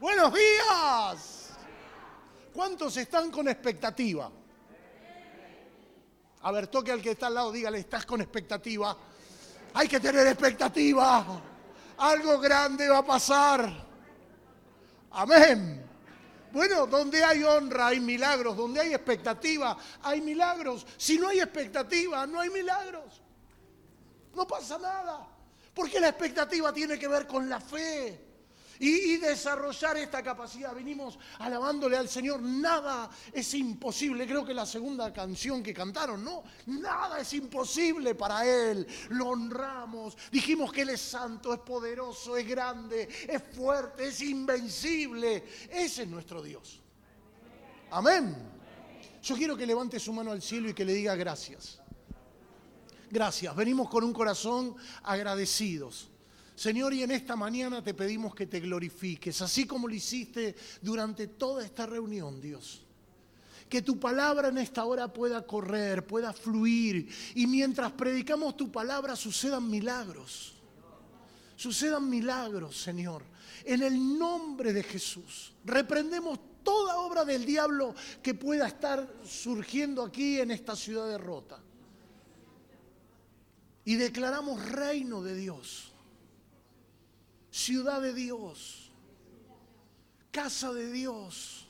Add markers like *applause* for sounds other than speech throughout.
Buenos días. ¿Cuántos están con expectativa? A ver, toque al que está al lado, dígale, estás con expectativa. Hay que tener expectativa. Algo grande va a pasar. Amén. Bueno, donde hay honra hay milagros, donde hay expectativa hay milagros. Si no hay expectativa, no hay milagros. No pasa nada. Porque la expectativa tiene que ver con la fe y, desarrollar esta capacidad. Venimos alabándole al Señor, nada es imposible. Creo que la segunda canción que cantaron, ¿no? Nada es imposible para Él. Lo honramos. Dijimos que Él es santo, es poderoso, es grande, es fuerte, es invencible. Ese es nuestro Dios. Amén. Yo quiero que levante su mano al cielo y que le diga gracias. Gracias. Venimos con un corazón agradecidos. Señor, y en esta mañana te pedimos que te glorifiques, así como lo hiciste durante toda esta reunión, Dios. Que tu palabra en esta hora pueda correr, pueda fluir, y mientras predicamos tu palabra sucedan milagros. Sucedan milagros, Señor. En el nombre de Jesús. Reprendemos toda obra del diablo que pueda estar surgiendo aquí en esta ciudad derrota. Y declaramos reino de Dios ciudad de Dios, casa de Dios.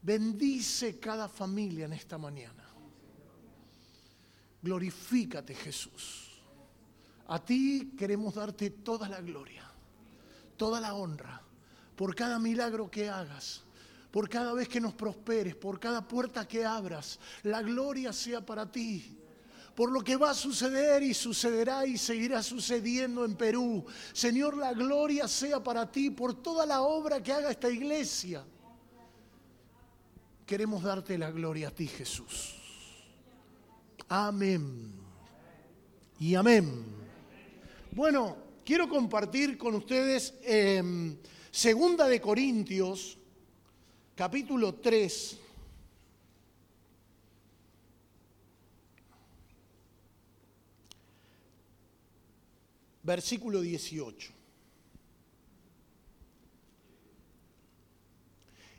Bendice cada familia en esta mañana. Glorifícate Jesús. A ti queremos darte toda la gloria, toda la honra, por cada milagro que hagas, por cada vez que nos prosperes, por cada puerta que abras. La gloria sea para ti por lo que va a suceder y sucederá y seguirá sucediendo en Perú. Señor, la gloria sea para ti por toda la obra que haga esta iglesia. Queremos darte la gloria a ti, Jesús. Amén. Y amén. Bueno, quiero compartir con ustedes em, Segunda de Corintios, capítulo 3 versículo 18.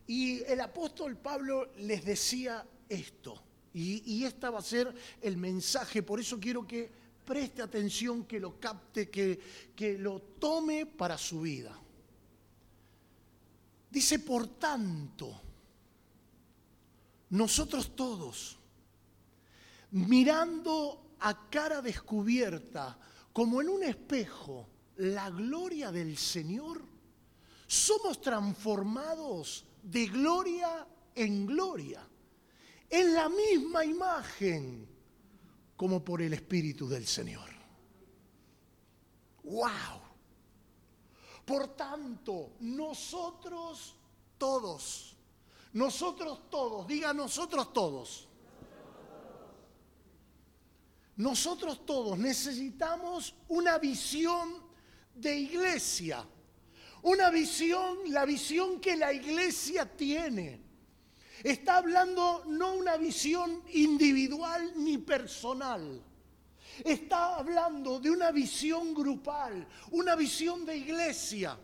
Y el apóstol Pablo les decía esto, y, y este va a ser el mensaje, por eso quiero que preste atención, que lo capte, que lo tome para su vida. Dice, por tanto, nosotros todos, mirando a cara descubierta como en un espejo la gloria del Señor, somos transformados de gloria en gloria, en la misma imagen como por el Espíritu del Señor. ¡Wow! Por tanto, nosotros todos, nosotros todos, diga nosotros todos, nosotros todos necesitamos una visión de iglesia, una visión, la visión que la iglesia tiene. Está hablando no una visión individual ni personal. Está hablando de una visión grupal, una visión de iglesia.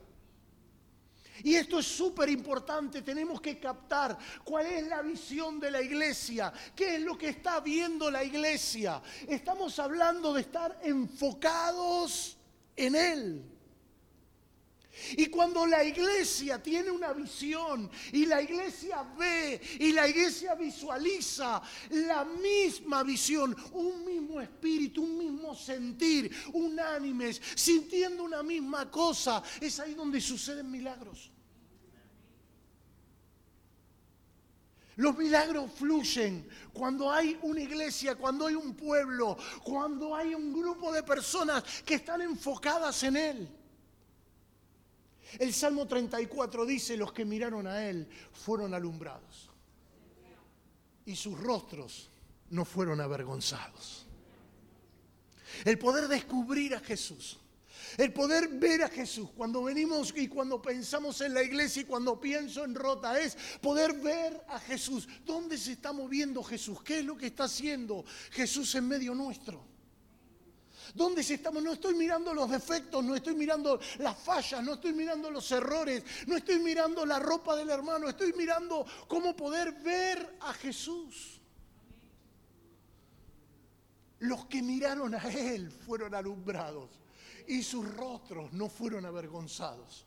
Y esto es súper importante, tenemos que captar cuál es la visión de la iglesia, qué es lo que está viendo la iglesia. Estamos hablando de estar enfocados en Él. Y cuando la iglesia tiene una visión y la iglesia ve y la iglesia visualiza la misma visión, un mismo espíritu, un mismo sentir, unánimes, sintiendo una misma cosa, es ahí donde suceden milagros. Los milagros fluyen cuando hay una iglesia, cuando hay un pueblo, cuando hay un grupo de personas que están enfocadas en Él. El Salmo 34 dice, los que miraron a Él fueron alumbrados y sus rostros no fueron avergonzados. El poder descubrir a Jesús el poder ver a Jesús. Cuando venimos y cuando pensamos en la iglesia y cuando pienso en Rota es poder ver a Jesús. ¿Dónde se está moviendo Jesús? ¿Qué es lo que está haciendo Jesús en medio nuestro? ¿Dónde estamos? No estoy mirando los defectos, no estoy mirando las fallas, no estoy mirando los errores, no estoy mirando la ropa del hermano, estoy mirando cómo poder ver a Jesús. Los que miraron a Él fueron alumbrados y sus rostros no fueron avergonzados.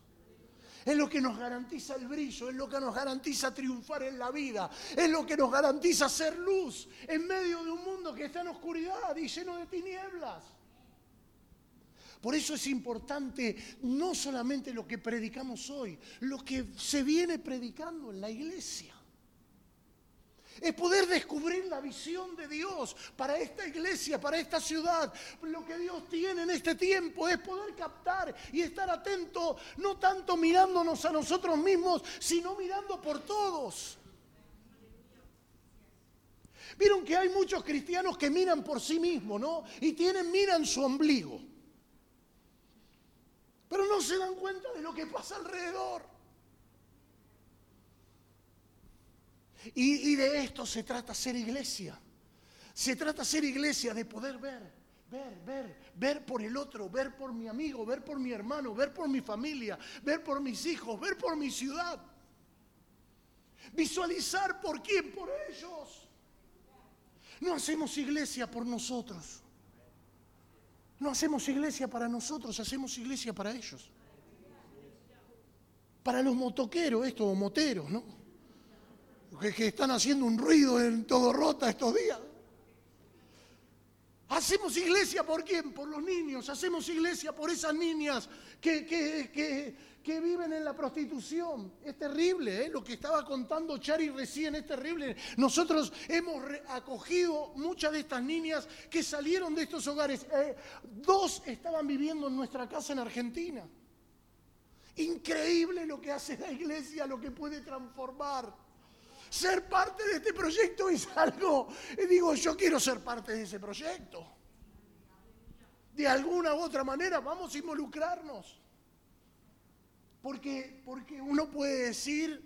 Es lo que nos garantiza el brillo, es lo que nos garantiza triunfar en la vida, es lo que nos garantiza ser luz en medio de un mundo que está en oscuridad y lleno de tinieblas. Por eso es importante no solamente lo que predicamos hoy, lo que se viene predicando en la iglesia. Es poder descubrir la visión de Dios para esta iglesia, para esta ciudad. Lo que Dios tiene en este tiempo es poder captar y estar atento, no tanto mirándonos a nosotros mismos, sino mirando por todos. Vieron que hay muchos cristianos que miran por sí mismos, ¿no? Y tienen, miran su ombligo. Pero no se dan cuenta de lo que pasa alrededor. Y, de esto se trata ser iglesia. Se trata ser iglesia de poder ver, ver, ver, ver por el otro, ver por mi amigo, ver por mi hermano, ver por mi familia, ver por mis hijos, ver por mi ciudad. Visualizar por quién, por ellos. No hacemos iglesia por nosotros. No hacemos iglesia para nosotros, hacemos iglesia para ellos. Para los motoqueros, estos moteros, ¿no? que, están haciendo un ruido en todo rota estos días. Hacemos iglesia por quién? Por los niños. Hacemos iglesia por esas niñas que, que, viven en la prostitución. Es terrible, ¿eh? lo que estaba contando Chari recién es terrible. Nosotros hemos acogido muchas de estas niñas que salieron de estos hogares. Eh, dos estaban viviendo en nuestra casa en Argentina. Increíble lo que hace la iglesia, lo que puede transformar. Ser parte de este proyecto es algo, y digo, yo quiero ser parte de ese proyecto. De alguna u otra manera vamos a involucrarnos. Porque, porque uno puede decir,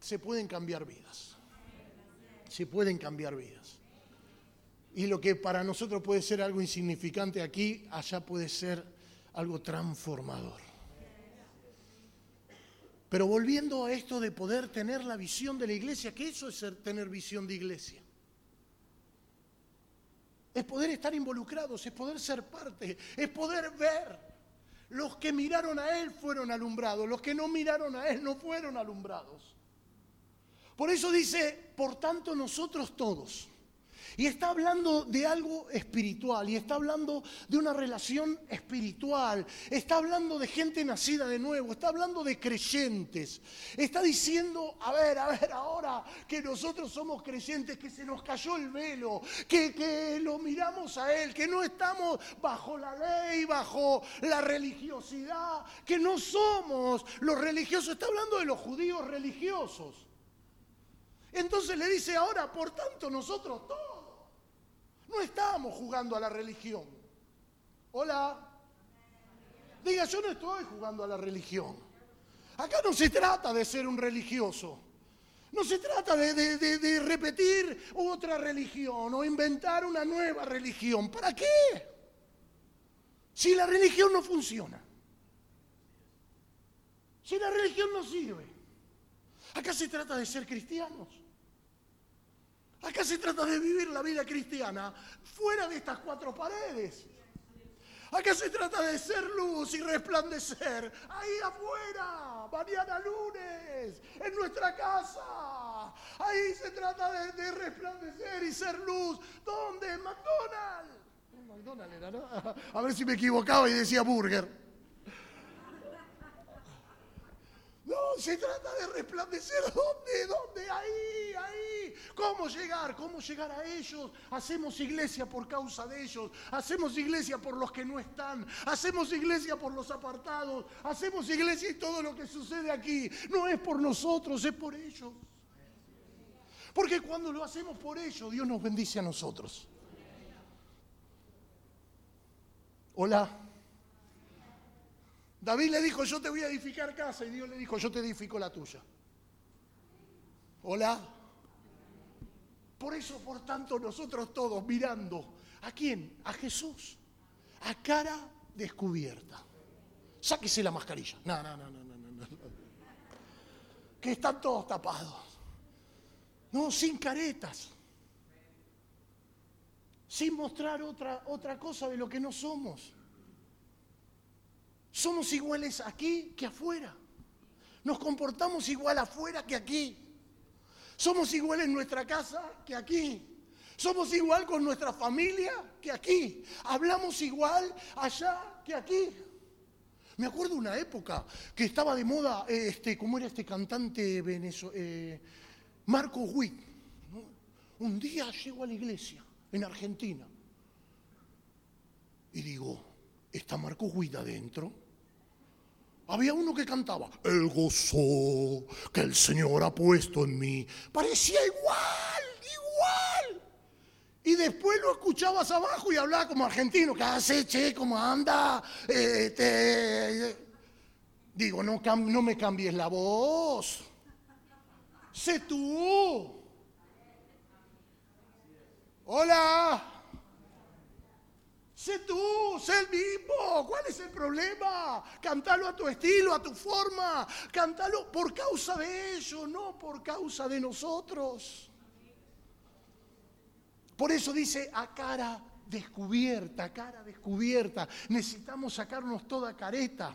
se pueden cambiar vidas. Se pueden cambiar vidas. Y lo que para nosotros puede ser algo insignificante aquí, allá puede ser algo transformador. Pero volviendo a esto de poder tener la visión de la iglesia, que eso es tener visión de iglesia. Es poder estar involucrados, es poder ser parte, es poder ver. Los que miraron a Él fueron alumbrados, los que no miraron a Él no fueron alumbrados. Por eso dice, por tanto nosotros todos, y está hablando de algo espiritual, y está hablando de una relación espiritual, está hablando de gente nacida de nuevo, está hablando de creyentes. Está diciendo, a ver, a ver, ahora que nosotros somos creyentes, que se nos cayó el velo, que, que lo miramos a Él, que no estamos bajo la ley, bajo la religiosidad, que no somos los religiosos, está hablando de los judíos religiosos. Entonces le dice ahora, por tanto, nosotros todos no estamos jugando a la religión. Hola. Diga, yo no estoy jugando a la religión. Acá no se trata de ser un religioso. No se trata de, repetir otra religión o inventar una nueva religión. ¿Para qué? Si la religión no funciona. Si la religión no sirve. Acá se trata de ser cristianos. Acá se trata de vivir la vida cristiana fuera de estas cuatro paredes. Acá se trata de ser luz y resplandecer ahí afuera, mañana lunes, en nuestra casa. Ahí se trata de, resplandecer y ser luz. ¿Dónde? En McDonald's. McDonald's era, ¿no? *laughs* A ver si me equivocaba y decía burger. No, se trata de resplandecer. ¿Dónde? ¿Dónde? Ahí, ahí. ¿Cómo llegar? ¿Cómo llegar a ellos? Hacemos iglesia por causa de ellos. Hacemos iglesia por los que no están. Hacemos iglesia por los apartados. Hacemos iglesia y todo lo que sucede aquí no es por nosotros, es por ellos. Porque cuando lo hacemos por ellos, Dios nos bendice a nosotros. Hola. David le dijo, yo te voy a edificar casa, y Dios le dijo, yo te edifico la tuya. Hola. Por eso, por tanto, nosotros todos mirando, ¿a quién? A Jesús. a cara descubierta. Sáquese la mascarilla. No, no, no, no, no, no. Que están todos tapados. No, sin caretas. Sin mostrar otra, otra cosa de lo que no somos. Somos iguales aquí que afuera. Nos comportamos igual afuera que aquí. Somos iguales en nuestra casa que aquí. Somos igual con nuestra familia que aquí. Hablamos igual allá que aquí. Me acuerdo una época que estaba de moda, este, ¿cómo era este cantante venezolano? Eh, Marco Witt. Un día llego a la iglesia en Argentina y digo, ¿está Marco Witt adentro? Había uno que cantaba, el gozo que el Señor ha puesto en mí. Parecía igual, igual. Y después lo escuchabas abajo y hablaba como argentino. ¿Qué hace, che? ¿Cómo anda? Este, digo, no, no me cambies la voz. Sé tú. Hola. Sé tú, sé el mismo. ¿Cuál es el problema? Cántalo a tu estilo, a tu forma. Cántalo por causa de ellos, no por causa de nosotros. Por eso dice a cara descubierta, cara descubierta. Necesitamos sacarnos toda careta.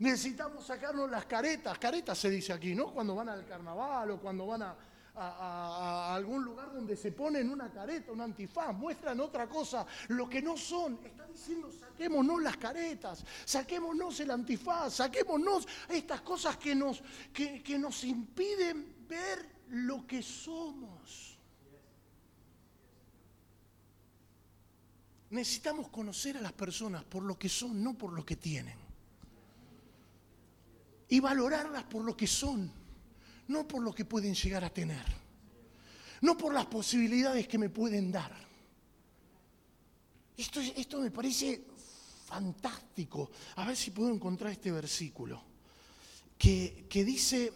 Necesitamos sacarnos las caretas. Caretas se dice aquí, ¿no? Cuando van al carnaval o cuando van a, a, algún lugar donde se ponen una careta, un antifaz, muestran otra cosa, lo que no son. Está diciendo, saquémonos las caretas, saquémonos el antifaz, saquémonos estas cosas que nos, que, que nos impiden ver lo que somos. Necesitamos conocer a las personas por lo que son, no por lo que tienen. Y valorarlas por lo que son no por lo que pueden llegar a tener, no por las posibilidades que me pueden dar. Esto, esto me parece fantástico. A ver si puedo encontrar este versículo que, que dice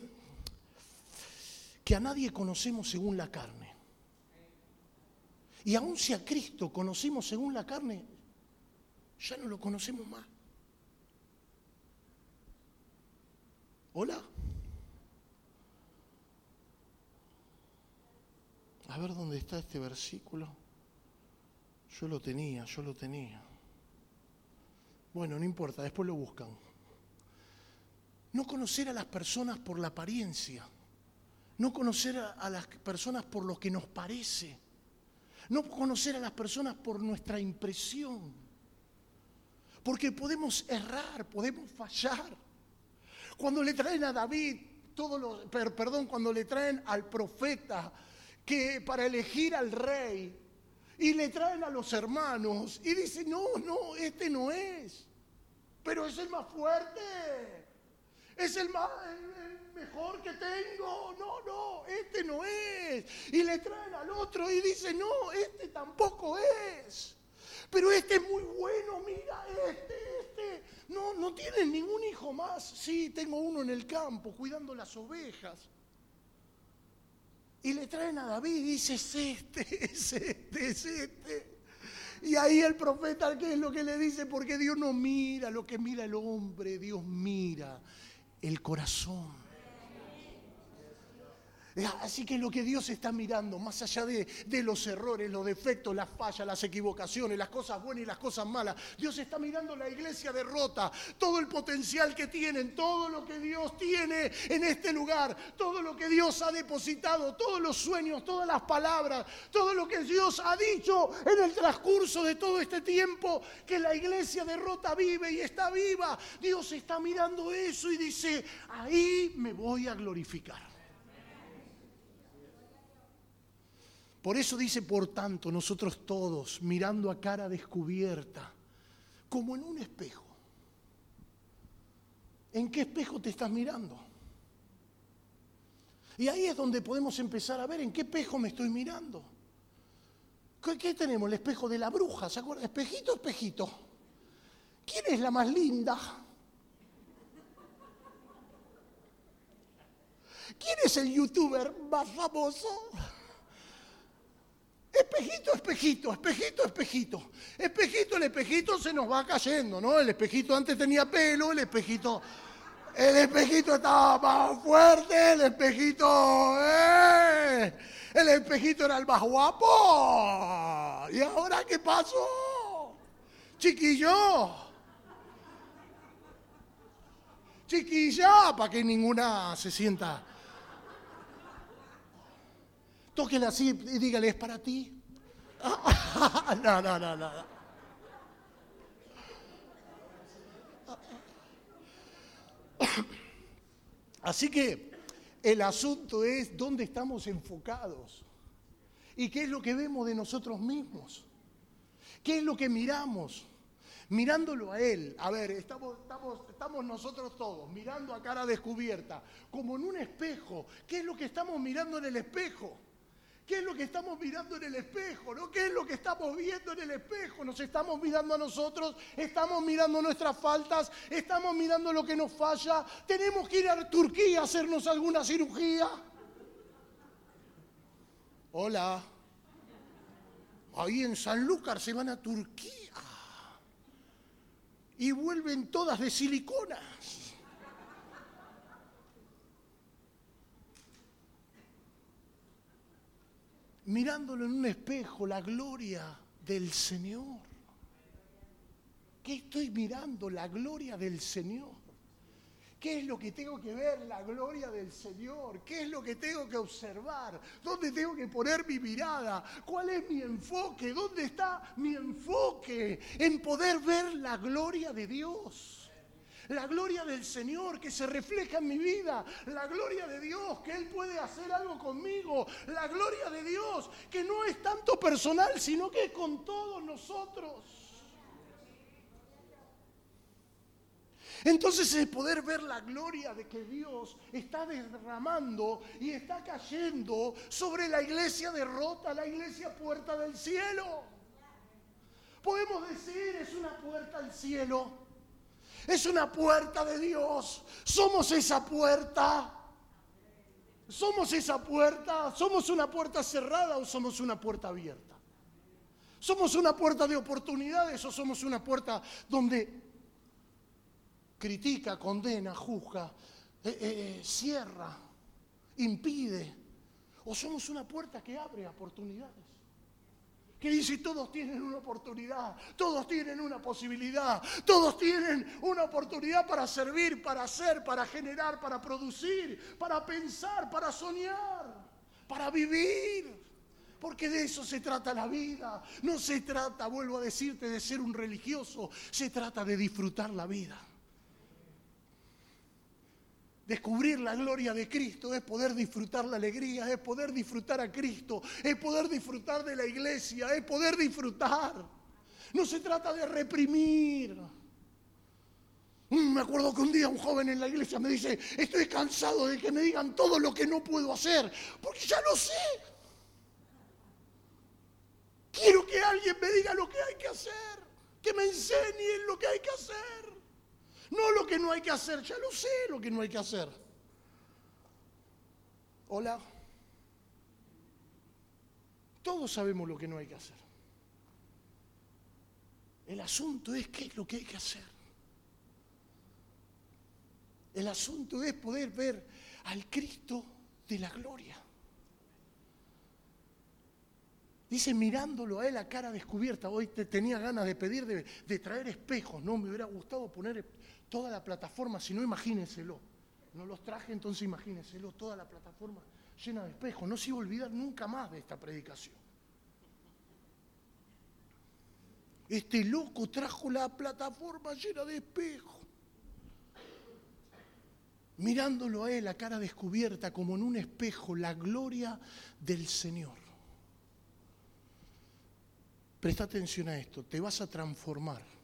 que a nadie conocemos según la carne. Y aun si a Cristo conocimos según la carne, ya no lo conocemos más. ¿Hola? A ver dónde está este versículo. Yo lo tenía, yo lo tenía. Bueno, no importa, después lo buscan. No conocer a las personas por la apariencia. No conocer a, las personas por lo que nos parece. No conocer a las personas por nuestra impresión. Porque podemos errar, podemos fallar. Cuando le traen a David, todo lo, perdón, cuando le traen al profeta, que para elegir al rey y le traen a los hermanos y dicen, no, no, este no es, pero es el más fuerte, es el, más, mejor que tengo, no, no, este no es. Y le traen al otro y dicen, no, este tampoco es. Pero este es muy bueno, mira, este, este. No, no tienen ningún hijo más. Sí, tengo uno en el campo cuidando las ovejas. Y le traen a David y dice, es este, es este, es este. Y ahí el profeta, ¿qué es lo que le dice? Porque Dios no mira lo que mira el hombre, Dios mira el corazón. Eh, así que lo que Dios está mirando, más allá de, los errores, los defectos, las fallas, las equivocaciones, las cosas buenas y las cosas malas, Dios está mirando la iglesia derrota, todo el potencial que tienen, todo lo que Dios tiene en este lugar, todo lo que Dios ha depositado, todos los sueños, todas las palabras, todo lo que Dios ha dicho en el transcurso de todo este tiempo, que la iglesia derrota vive y está viva. Dios está mirando eso y dice, ahí me voy a glorificar. Por eso dice, por tanto, nosotros todos, mirando a cara descubierta, como en un espejo. ¿En qué espejo te estás mirando? Y ahí es donde podemos empezar a ver en qué espejo me estoy mirando. ¿Qué, tenemos? El espejo de la bruja, ¿se acuerdan? Espejito, espejito. ¿Quién es la más linda? ¿Quién es el youtuber más famoso? Espejito, espejito, espejito, espejito, espejito. El espejito se nos va cayendo, ¿no? El espejito antes tenía pelo, el espejito... El espejito estaba más fuerte, el espejito... ¡eh! El espejito era el más guapo. ¿Y ahora qué pasó? Chiquillo. Chiquilla, para que ninguna se sienta. Tóquela así y dígale, ¿es para ti? *laughs* no, no, no, no. *coughs* Así que el asunto es dónde estamos enfocados y qué es lo que vemos de nosotros mismos. ¿Qué es lo que miramos? Mirándolo a Él, a ver, estamos, estamos nosotros todos mirando a cara descubierta, como en un espejo. ¿Qué es lo que estamos mirando en el espejo? ¿Qué es lo que estamos mirando en el espejo? ¿Qué es lo que estamos viendo en el espejo? Nos estamos mirando a nosotros, estamos mirando nuestras faltas, estamos mirando lo que nos falla. Tenemos que ir a Turquía a hacernos alguna cirugía. Hola. Ahí en Sanlúcar se van a Turquía. Y vuelven todas de siliconas. Mirándolo en un espejo, la gloria del Señor. ¿Qué estoy mirando? La gloria del Señor. ¿Qué es lo que tengo que ver? La gloria del Señor. ¿Qué es lo que tengo que observar? ¿Dónde tengo que poner mi mirada? ¿Cuál es mi enfoque? ¿Dónde está mi enfoque en poder ver la gloria de Dios? La gloria del Señor que se refleja en mi vida, la gloria de Dios que Él puede hacer algo conmigo, la gloria de Dios que no es tanto personal, sino que es con todos nosotros. Entonces el poder ver la gloria de que Dios está derramando y está cayendo sobre la iglesia derrota, la iglesia puerta del cielo. Podemos decir, es una puerta al cielo. Es una puerta de Dios. Somos esa puerta. Somos esa puerta. ¿Somos una puerta cerrada o somos una puerta abierta? ¿Somos una puerta de oportunidades o somos una puerta donde critica, condena, juzga, eh, eh, eh, cierra, impide? ¿O somos una puerta que abre oportunidades? Que dice todos tienen una oportunidad, todos tienen una posibilidad, todos tienen una oportunidad para servir, para hacer, para generar, para producir, para pensar, para soñar, para vivir. Porque de eso se trata la vida. No se trata, vuelvo a decirte, de ser un religioso. Se trata de disfrutar la vida. Descubrir la gloria de Cristo es poder disfrutar la alegría, es poder disfrutar a Cristo, es poder disfrutar de la iglesia, es poder disfrutar. No se trata de reprimir. Mm, me acuerdo que un día un joven en la iglesia me dice, estoy cansado de que me digan todo lo que no puedo hacer, porque ya lo sé. Quiero que alguien me diga lo que hay que hacer, que me enseñe lo que hay que hacer. No lo que no hay que hacer, ya lo sé lo que no hay que hacer. Hola. Todos sabemos lo que no hay que hacer. El asunto es qué es lo que hay que hacer. El asunto es poder ver al Cristo de la gloria. Dice, mirándolo a él a cara descubierta. Hoy te tenía ganas de pedir de, de, traer espejos, ¿no? Me hubiera gustado poner toda la plataforma, si no, imagínenselo. No los traje, entonces imagínenselo, toda la plataforma llena de espejos. No se iba a olvidar nunca más de esta predicación. Este loco trajo la plataforma llena de espejos. Mirándolo a él a cara descubierta como en un espejo, la gloria del Señor. Presta atención a esto, te vas a transformar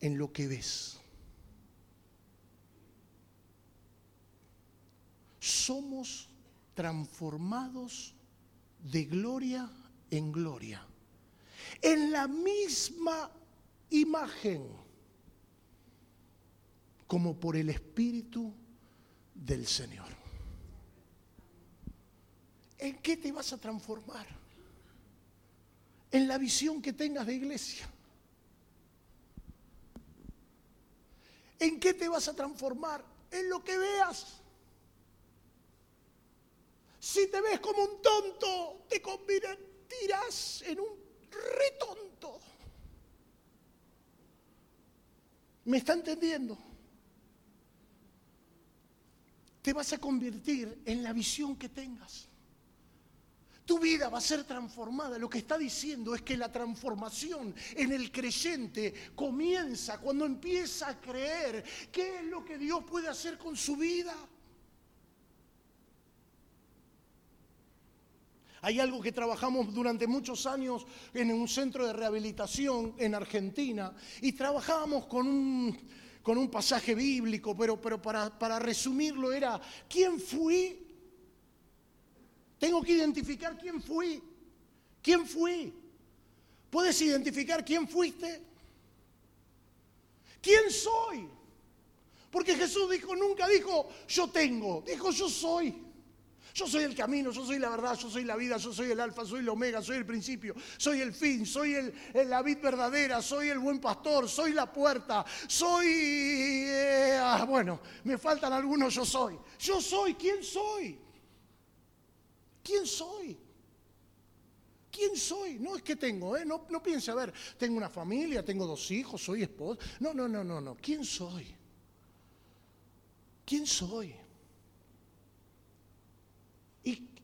en lo que ves. Somos transformados de gloria en gloria, en la misma imagen, como por el Espíritu del Señor. ¿En qué te vas a transformar? en la visión que tengas de iglesia. ¿En qué te vas a transformar? En lo que veas. Si te ves como un tonto, te convertirás en un retonto. ¿Me está entendiendo? Te vas a convertir en la visión que tengas. Tu vida va a ser transformada. Lo que está diciendo es que la transformación en el creyente comienza cuando empieza a creer qué es lo que Dios puede hacer con su vida. Hay algo que trabajamos durante muchos años en un centro de rehabilitación en Argentina y trabajábamos con un, con un pasaje bíblico, pero, pero para, para resumirlo era, ¿quién fui tengo que identificar quién fui. ¿Quién fui? ¿Puedes identificar quién fuiste? ¿Quién soy? Porque Jesús dijo, nunca dijo yo tengo, dijo yo soy. Yo soy el camino, yo soy la verdad, yo soy la vida, yo soy el alfa, soy el omega, soy el principio, soy el fin, soy la vid verdadera, soy el buen pastor, soy la puerta, soy... Eh, ah, bueno, me faltan algunos, yo soy. Yo soy, ¿quién soy? ¿Quién soy? ¿Quién soy? No es que tengo, ¿eh? no, no piense, a ver, tengo una familia, tengo dos hijos, soy esposo. No, no, no, no, no. ¿Quién soy? ¿Quién soy?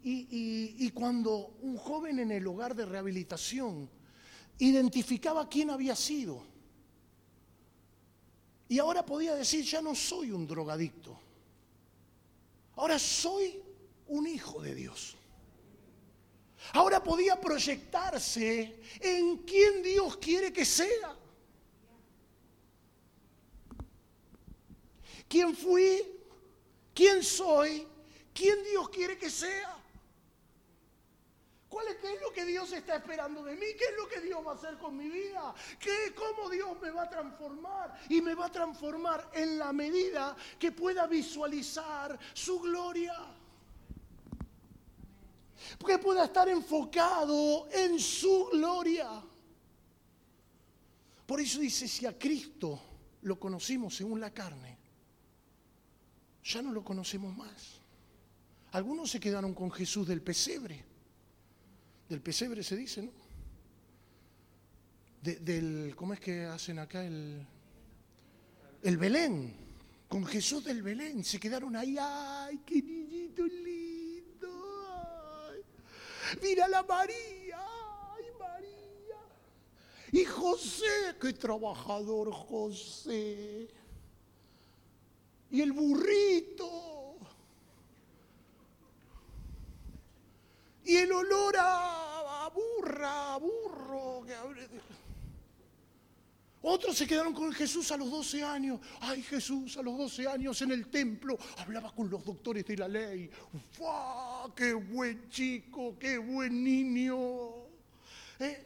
y cuando un joven en el hogar de rehabilitación identificaba quién había sido, y ahora podía decir, ya no soy un drogadicto, ahora soy un hijo de Dios. Ahora podía proyectarse en quién Dios quiere que sea. ¿Quién fui? ¿Quién soy? ¿Quién Dios quiere que sea? ¿Cuál es, ¿Qué es lo que Dios está esperando de mí? ¿Qué es lo que Dios va a hacer con mi vida? ¿Qué, ¿Cómo Dios me va a transformar? Y me va a transformar en la medida que pueda visualizar su gloria que pueda estar enfocado en su gloria. Por eso dice, si a Cristo lo conocimos según la carne, ya no lo conocemos más. Algunos se quedaron con Jesús del pesebre. Del pesebre se dice, ¿no? del, ¿cómo es que hacen acá el, el Belén? Con Jesús del Belén. Se quedaron ahí, ay, qué niñito lindo Mira la María, ay María. Y José, qué trabajador José. Y el burrito. Y el olor a, burra, burro. Que otros se quedaron con Jesús a los 12 años. Ay, Jesús a los 12 años en el templo hablaba con los doctores de la ley. ¡Fua! ¡Qué buen chico! ¡Qué buen niño! ¿Eh?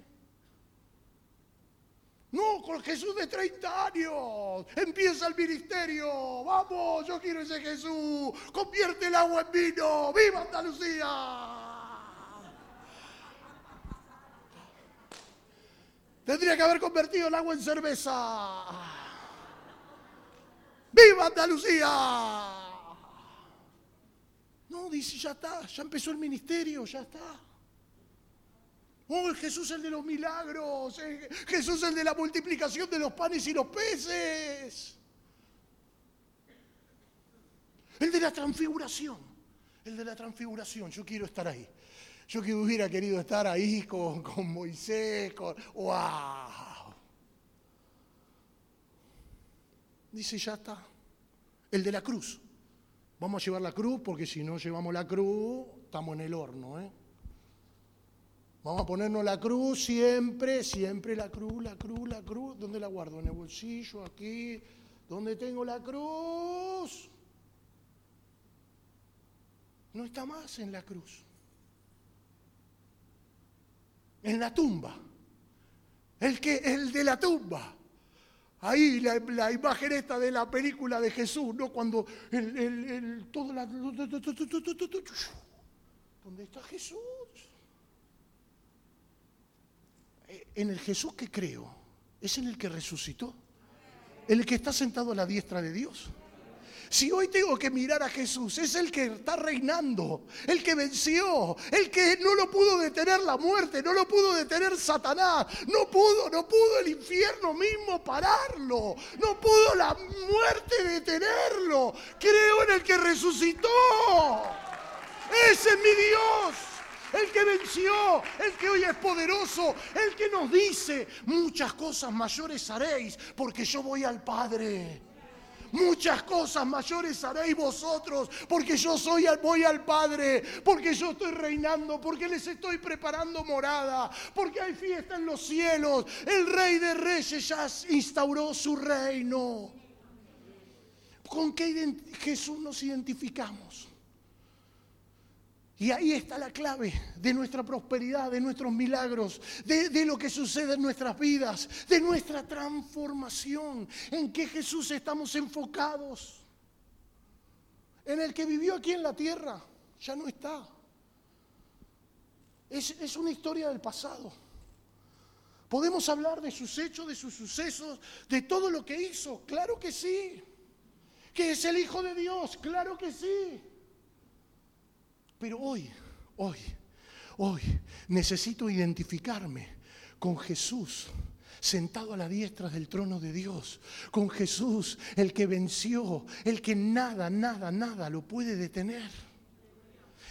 No, con Jesús de 30 años. Empieza el ministerio. Vamos, yo quiero ese Jesús. Convierte el agua en vino. ¡Viva Andalucía! Tendría que haber convertido el agua en cerveza. ¡Viva Andalucía! No, dice, ya está, ya empezó el ministerio, ya está. Oh, Jesús el de los milagros, eh, Jesús el de la multiplicación de los panes y los peces. El de la transfiguración, el de la transfiguración, yo quiero estar ahí. Yo que hubiera querido estar ahí con, Moisés, con... ¡Wow! Dice, ya está. El de la cruz. Vamos a llevar la cruz porque si no llevamos la cruz, estamos en el horno. ¿eh? Vamos a ponernos la cruz siempre, siempre la cruz, la cruz, la cruz. ¿Dónde la guardo? En el bolsillo, aquí. ¿Dónde tengo la cruz? No está más en la cruz en la tumba. El, que, el de la tumba. Ahí la, imagen esta de la película de Jesús, ¿no? Cuando el, el, todo la... ¿Dónde está Jesús? eh, en el Jesús que creo es en el que resucitó, el que está sentado a la diestra de Dios. Si hoy tengo que mirar a Jesús, es el que está reinando, el que venció, el que no lo pudo detener la muerte, no lo pudo detener Satanás, no pudo, no pudo el infierno mismo pararlo, no pudo la muerte detenerlo. Creo en el que resucitó. Ese es mi Dios el que venció, el que hoy es poderoso, el que nos dice, muchas cosas mayores haréis porque yo voy al Padre. Muchas cosas mayores haréis vosotros, porque yo soy, voy al Padre, porque yo estoy reinando, porque les estoy preparando morada, porque hay fiesta en los cielos. El Rey de Reyes ya instauró su reino. ¿Con qué Jesús nos identificamos? Y ahí está la clave de nuestra prosperidad, de nuestros milagros, de, lo que sucede en nuestras vidas, de nuestra transformación. ¿En qué Jesús estamos enfocados? En el que vivió aquí en la tierra, ya no está. Es, es una historia del pasado. Podemos hablar de sus hechos, de sus sucesos, de todo lo que hizo, claro que sí. Que es el Hijo de Dios, claro que sí. Pero hoy, hoy, hoy necesito identificarme con Jesús sentado a la diestra del trono de Dios, con Jesús, el que venció, el que nada, nada, nada lo puede detener.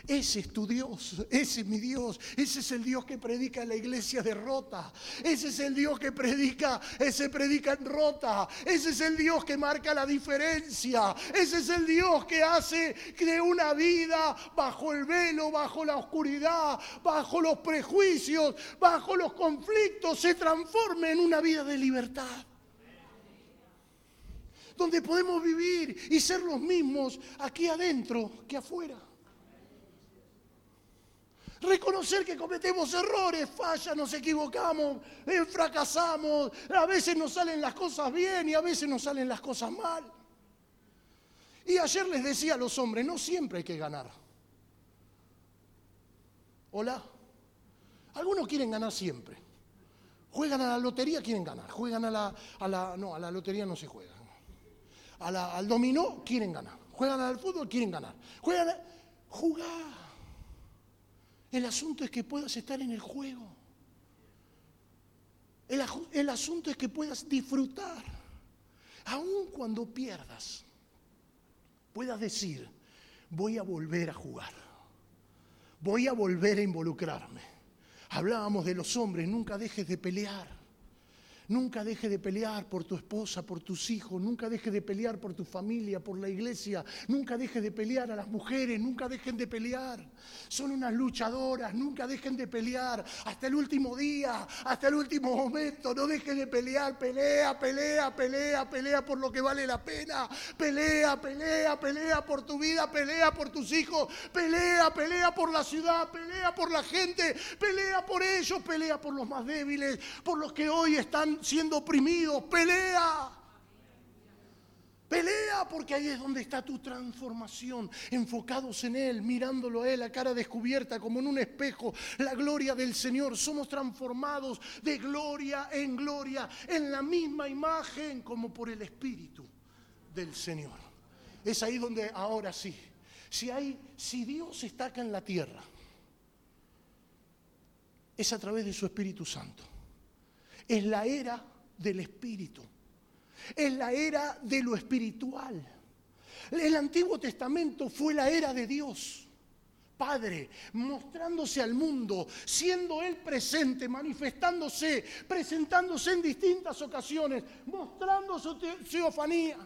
Ese es tu Dios, ese es mi Dios, ese es el Dios que predica la iglesia de Rota, ese es el Dios que predica, ese predica en Rota, ese es el Dios que marca la diferencia, ese es el Dios que hace que una vida bajo el velo, bajo la oscuridad, bajo los prejuicios, bajo los conflictos, se transforme en una vida de libertad donde podemos vivir y ser los mismos aquí adentro que afuera. Reconocer que cometemos errores, fallas, nos equivocamos, eh, fracasamos, a veces nos salen las cosas bien y a veces nos salen las cosas mal. Y ayer les decía a los hombres, no siempre hay que ganar. Hola. Algunos quieren ganar siempre. Juegan a la lotería, quieren ganar. Juegan a la... A la no, a la lotería no se juega. al dominó, quieren ganar. Juegan al fútbol, quieren ganar. Juegan a... Jugar. El asunto es que puedas estar en el juego. El, asunto es que puedas disfrutar. Aun cuando pierdas, puedas decir, voy a volver a jugar. Voy a volver a involucrarme. Hablábamos de los hombres, nunca dejes de pelear. Nunca deje de pelear por tu esposa, por tus hijos, nunca deje de pelear por tu familia, por la iglesia, nunca deje de pelear a las mujeres, nunca dejen de pelear. Son unas luchadoras, nunca dejen de pelear. Hasta el último día, hasta el último momento, no dejen de pelear, pelea, pelea, pelea, pelea por lo que vale la pena, pelea, pelea, pelea por tu vida, pelea por tus hijos, pelea, pelea por la ciudad, pelea por la gente, pelea por ellos, pelea por los más débiles, por los que hoy están siendo oprimidos. Pelea. Pelea porque ahí es donde está tu transformación, enfocados en Él, mirándolo a Él a cara descubierta como en un espejo, la gloria del Señor. Somos transformados de gloria en gloria, en la misma imagen como por el Espíritu del Señor. Es ahí donde ahora sí, si, hay, si Dios está acá en la tierra, es a través de su Espíritu Santo. Es la era del espíritu. Es la era de lo espiritual. El Antiguo Testamento fue la era de Dios. Padre, mostrándose al mundo, siendo Él presente, manifestándose, presentándose en distintas ocasiones, mostrando su teofanía.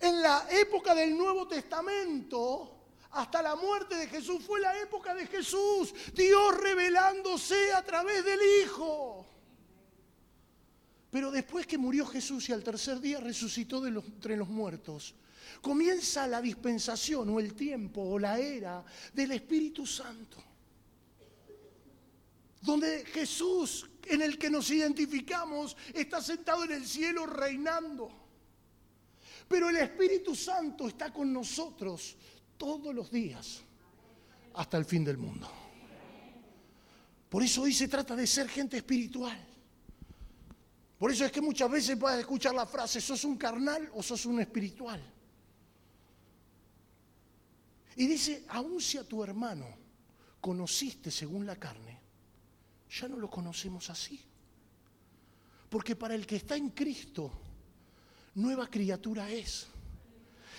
En la época del Nuevo Testamento, hasta la muerte de Jesús fue la época de Jesús, Dios revelándose a través del Hijo. Pero después que murió Jesús y al tercer día resucitó de entre los muertos, comienza la dispensación o el tiempo o la era del Espíritu Santo. Donde Jesús, en el que nos identificamos, está sentado en el cielo reinando. Pero el Espíritu Santo está con nosotros todos los días hasta el fin del mundo. Por eso hoy se trata de ser gente espiritual. Por eso es que muchas veces puedes escuchar la frase, ¿sos un carnal o sos un espiritual? Y dice, aun si a tu hermano conociste según la carne, ya no lo conocemos así. Porque para el que está en Cristo, nueva criatura es.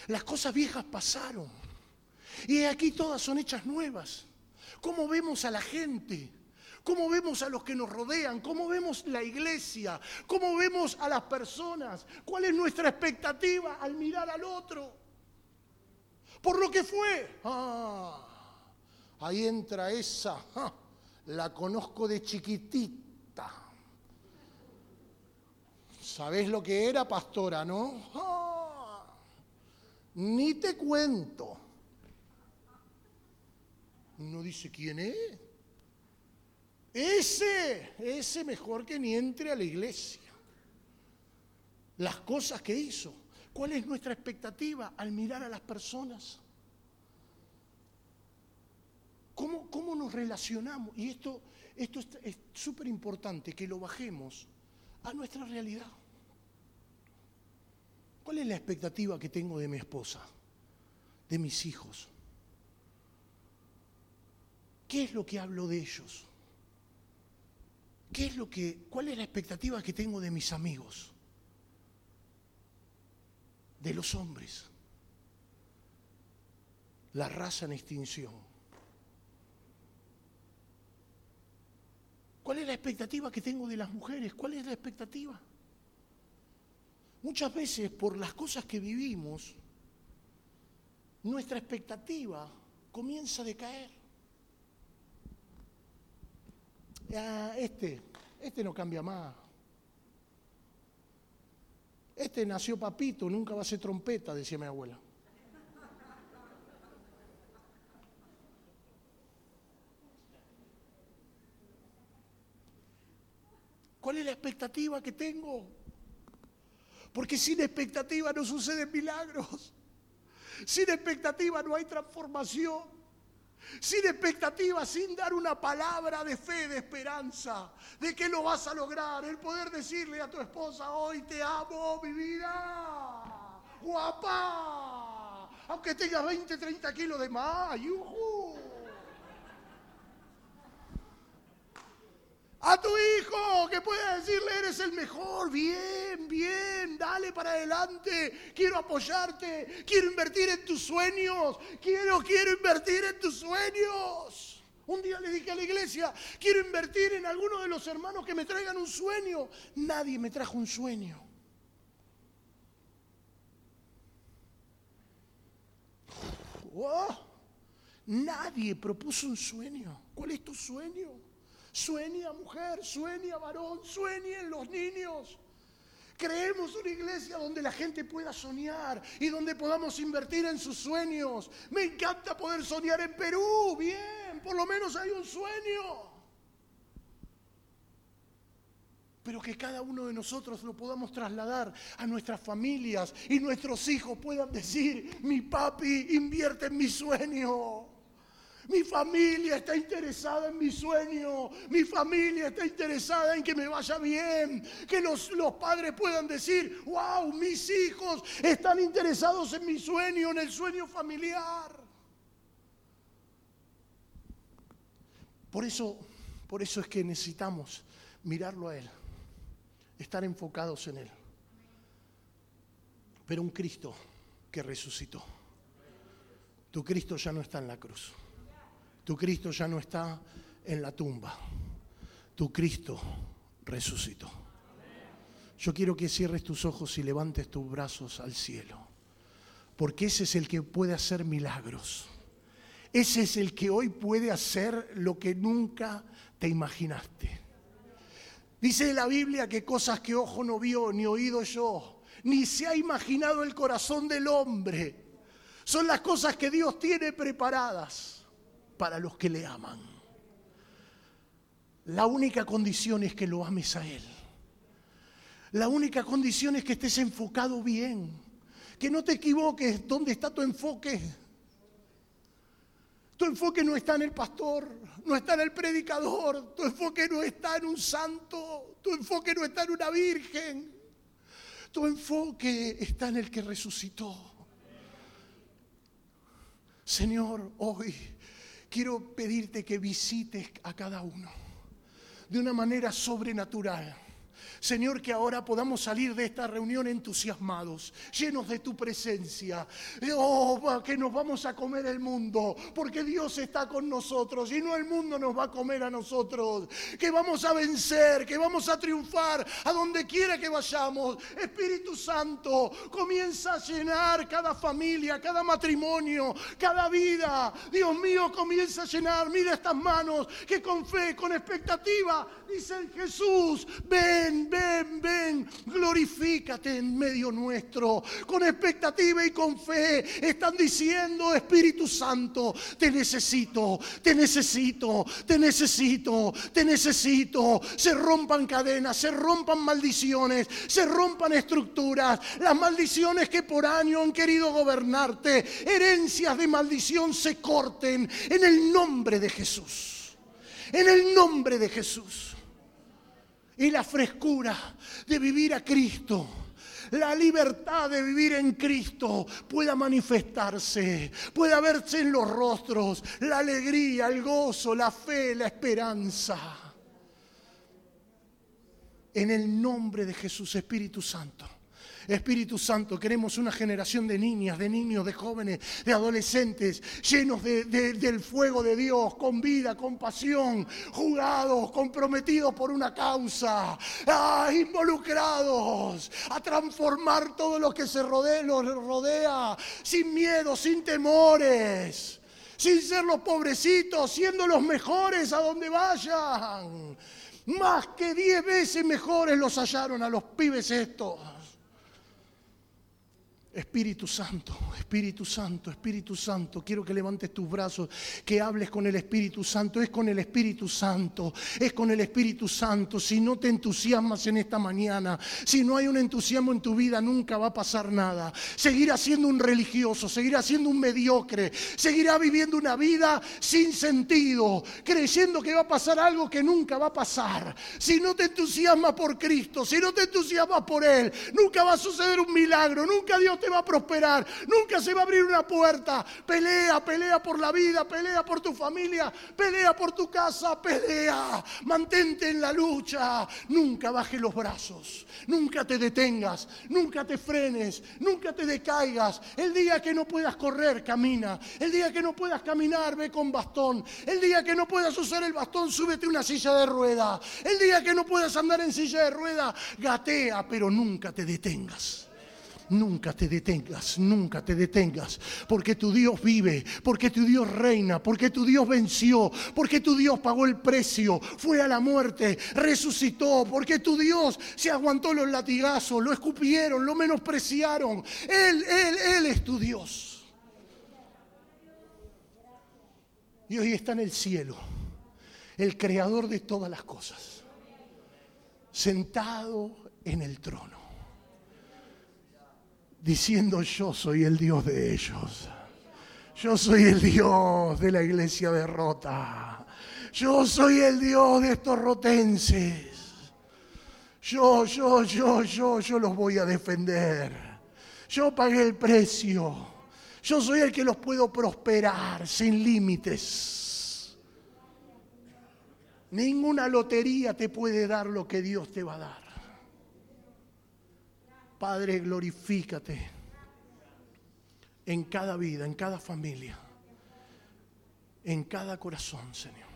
Las cosas viejas pasaron. Y aquí todas son hechas nuevas. ¿Cómo vemos a la gente? ¿Cómo vemos a los que nos rodean? ¿Cómo vemos la iglesia? ¿Cómo vemos a las personas? ¿Cuál es nuestra expectativa al mirar al otro? Por lo que fue. Ah, ahí entra esa. La conozco de chiquitita. ¿Sabés lo que era, pastora, no? Ah, ni te cuento. Uno dice, ¿quién es? Ese, ese mejor que ni entre a la iglesia. Las cosas que hizo. ¿Cuál es nuestra expectativa al mirar a las personas? ¿Cómo, cómo nos relacionamos? Y esto, esto es súper importante que lo bajemos a nuestra realidad. ¿Cuál es la expectativa que tengo de mi esposa, de mis hijos? ¿Qué es lo que hablo de ellos? ¿Qué es lo que, cuál es la expectativa que tengo de mis amigos? De los hombres. La raza en extinción. ¿Cuál es la expectativa que tengo de las mujeres? ¿Cuál es la expectativa? Muchas veces por las cosas que vivimos, nuestra expectativa comienza a decaer. Este, este no cambia más. Este nació papito, nunca va a ser trompeta, decía mi abuela. ¿Cuál es la expectativa que tengo? Porque sin expectativa no suceden milagros. Sin expectativa no hay transformación sin expectativa, sin dar una palabra de fe, de esperanza, de que lo vas a lograr, el poder decirle a tu esposa, hoy te amo, mi vida, guapa, aunque tengas 20, 30 kilos de más, yuju. A tu hijo que pueda decirle, eres el mejor, bien, bien, dale para adelante, quiero apoyarte, quiero invertir en tus sueños, quiero, quiero invertir en tus sueños. Un día le dije a la iglesia, quiero invertir en alguno de los hermanos que me traigan un sueño. Nadie me trajo un sueño. Oh, nadie propuso un sueño. ¿Cuál es tu sueño? Sueña mujer, sueña varón, sueñen los niños. Creemos una iglesia donde la gente pueda soñar y donde podamos invertir en sus sueños. Me encanta poder soñar en Perú, bien, por lo menos hay un sueño. Pero que cada uno de nosotros lo podamos trasladar a nuestras familias y nuestros hijos puedan decir, mi papi invierte en mi sueño. Mi familia está interesada en mi sueño. Mi familia está interesada en que me vaya bien. Que los, los, padres puedan decir, wow, mis hijos están interesados en mi sueño, en el sueño familiar. Por eso, por eso es que necesitamos mirarlo a Él, estar enfocados en Él. Pero un Cristo que resucitó. Tu Cristo ya no está en la cruz. Tu Cristo ya no está en la tumba. Tu Cristo resucitó. Yo quiero que cierres tus ojos y levantes tus brazos al cielo. Porque ese es el que puede hacer milagros. Ese es el que hoy puede hacer lo que nunca te imaginaste. Dice la Biblia que cosas que ojo no vio, ni oído yo, ni se ha imaginado el corazón del hombre, son las cosas que Dios tiene preparadas para los que le aman. La única condición es que lo ames a Él. La única condición es que estés enfocado bien. Que no te equivoques dónde está tu enfoque. Tu enfoque no está en el pastor, no está en el predicador, tu enfoque no está en un santo, tu enfoque no está en una virgen, tu enfoque está en el que resucitó. Señor, hoy quiero pedirte que visites a cada uno de una manera sobrenatural Señor, que ahora podamos salir de esta reunión entusiasmados, llenos de tu presencia. Oh, que nos vamos a comer el mundo, porque Dios está con nosotros y no el mundo nos va a comer a nosotros. Que vamos a vencer, que vamos a triunfar a donde quiera que vayamos. Espíritu Santo, comienza a llenar cada familia, cada matrimonio, cada vida. Dios mío, comienza a llenar. Mira estas manos que con fe, con expectativa, dicen Jesús, ven, ven, ven, glorifícate en medio nuestro. Con expectativa y con fe están diciendo, Espíritu Santo, te necesito, te necesito, te necesito, te necesito. Se rompan cadenas, se rompan maldiciones, se rompan estructuras. Las maldiciones que por año han querido gobernarte, herencias de maldición se corten en el nombre de Jesús. En el nombre de Jesús y la frescura de vivir a Cristo la libertad de vivir en Cristo pueda manifestarse, pueda verse en los rostros, la alegría, el gozo, la fe, la esperanza. En el nombre de Jesús, Espíritu Santo. Espíritu Santo, queremos una generación de niñas, de niños, de jóvenes, de adolescentes, llenos del fuego de Dios, con vida, con pasión, jugados, comprometidos por una causa, ah, involucrados a transformar todo lo que se rodea, rodea, sin miedo, sin temores sin ser los pobrecitos, siendo los mejores a donde vayan. Más que diez veces mejores los hallaron a los pibes estos. Espíritu Santo, Espíritu Santo, Espíritu Santo, quiero que levantes tus brazos, que hables con el Espíritu Santo, es con el Espíritu Santo, es con el Espíritu Santo. Si no te entusiasmas en esta mañana, si no hay un entusiasmo en tu vida, nunca va a pasar nada. Seguirás siendo un religioso, seguirás siendo un mediocre, seguirás viviendo una vida sin sentido, creyendo que va a pasar algo que nunca va a pasar. Si no te entusiasmas por Cristo, si no te entusiasmas por Él, nunca va a suceder un milagro, nunca Dios va a prosperar, nunca se va a abrir una puerta. Pelea, pelea por la vida, pelea por tu familia, pelea por tu casa, pelea. Mantente en la lucha, nunca baje los brazos, nunca te detengas, nunca te frenes, nunca te decaigas. El día que no puedas correr, camina. El día que no puedas caminar, ve con bastón. El día que no puedas usar el bastón, súbete una silla de rueda. El día que no puedas andar en silla de rueda, gatea, pero nunca te detengas. Nunca te detengas, nunca te detengas, porque tu Dios vive, porque tu Dios reina, porque tu Dios venció, porque tu Dios pagó el precio, fue a la muerte, resucitó, porque tu Dios se aguantó los latigazos, lo escupieron, lo menospreciaron. Él, Él, Él es tu Dios. Y hoy está en el cielo, el creador de todas las cosas, sentado en el trono diciendo yo soy el Dios de ellos. Yo soy el Dios de la iglesia derrota. Yo soy el Dios de estos rotenses. Yo, yo, yo, yo, yo los voy a defender. Yo pagué el precio. Yo soy el que los puedo prosperar sin límites. Ninguna lotería te puede dar lo que Dios te va a dar. Padre, glorifícate en cada vida, en cada familia, en cada corazón, Señor.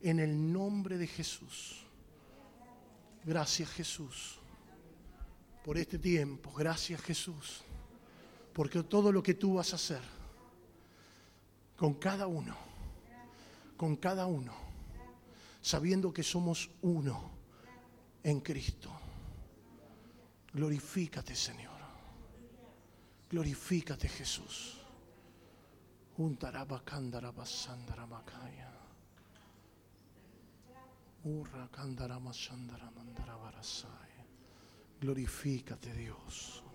En el nombre de Jesús. Gracias Jesús por este tiempo. Gracias Jesús. Porque todo lo que tú vas a hacer con cada uno, con cada uno, sabiendo que somos uno en Cristo. Glorifícate, Señor. Glorifícate, Jesús. Glorifícate, Dios.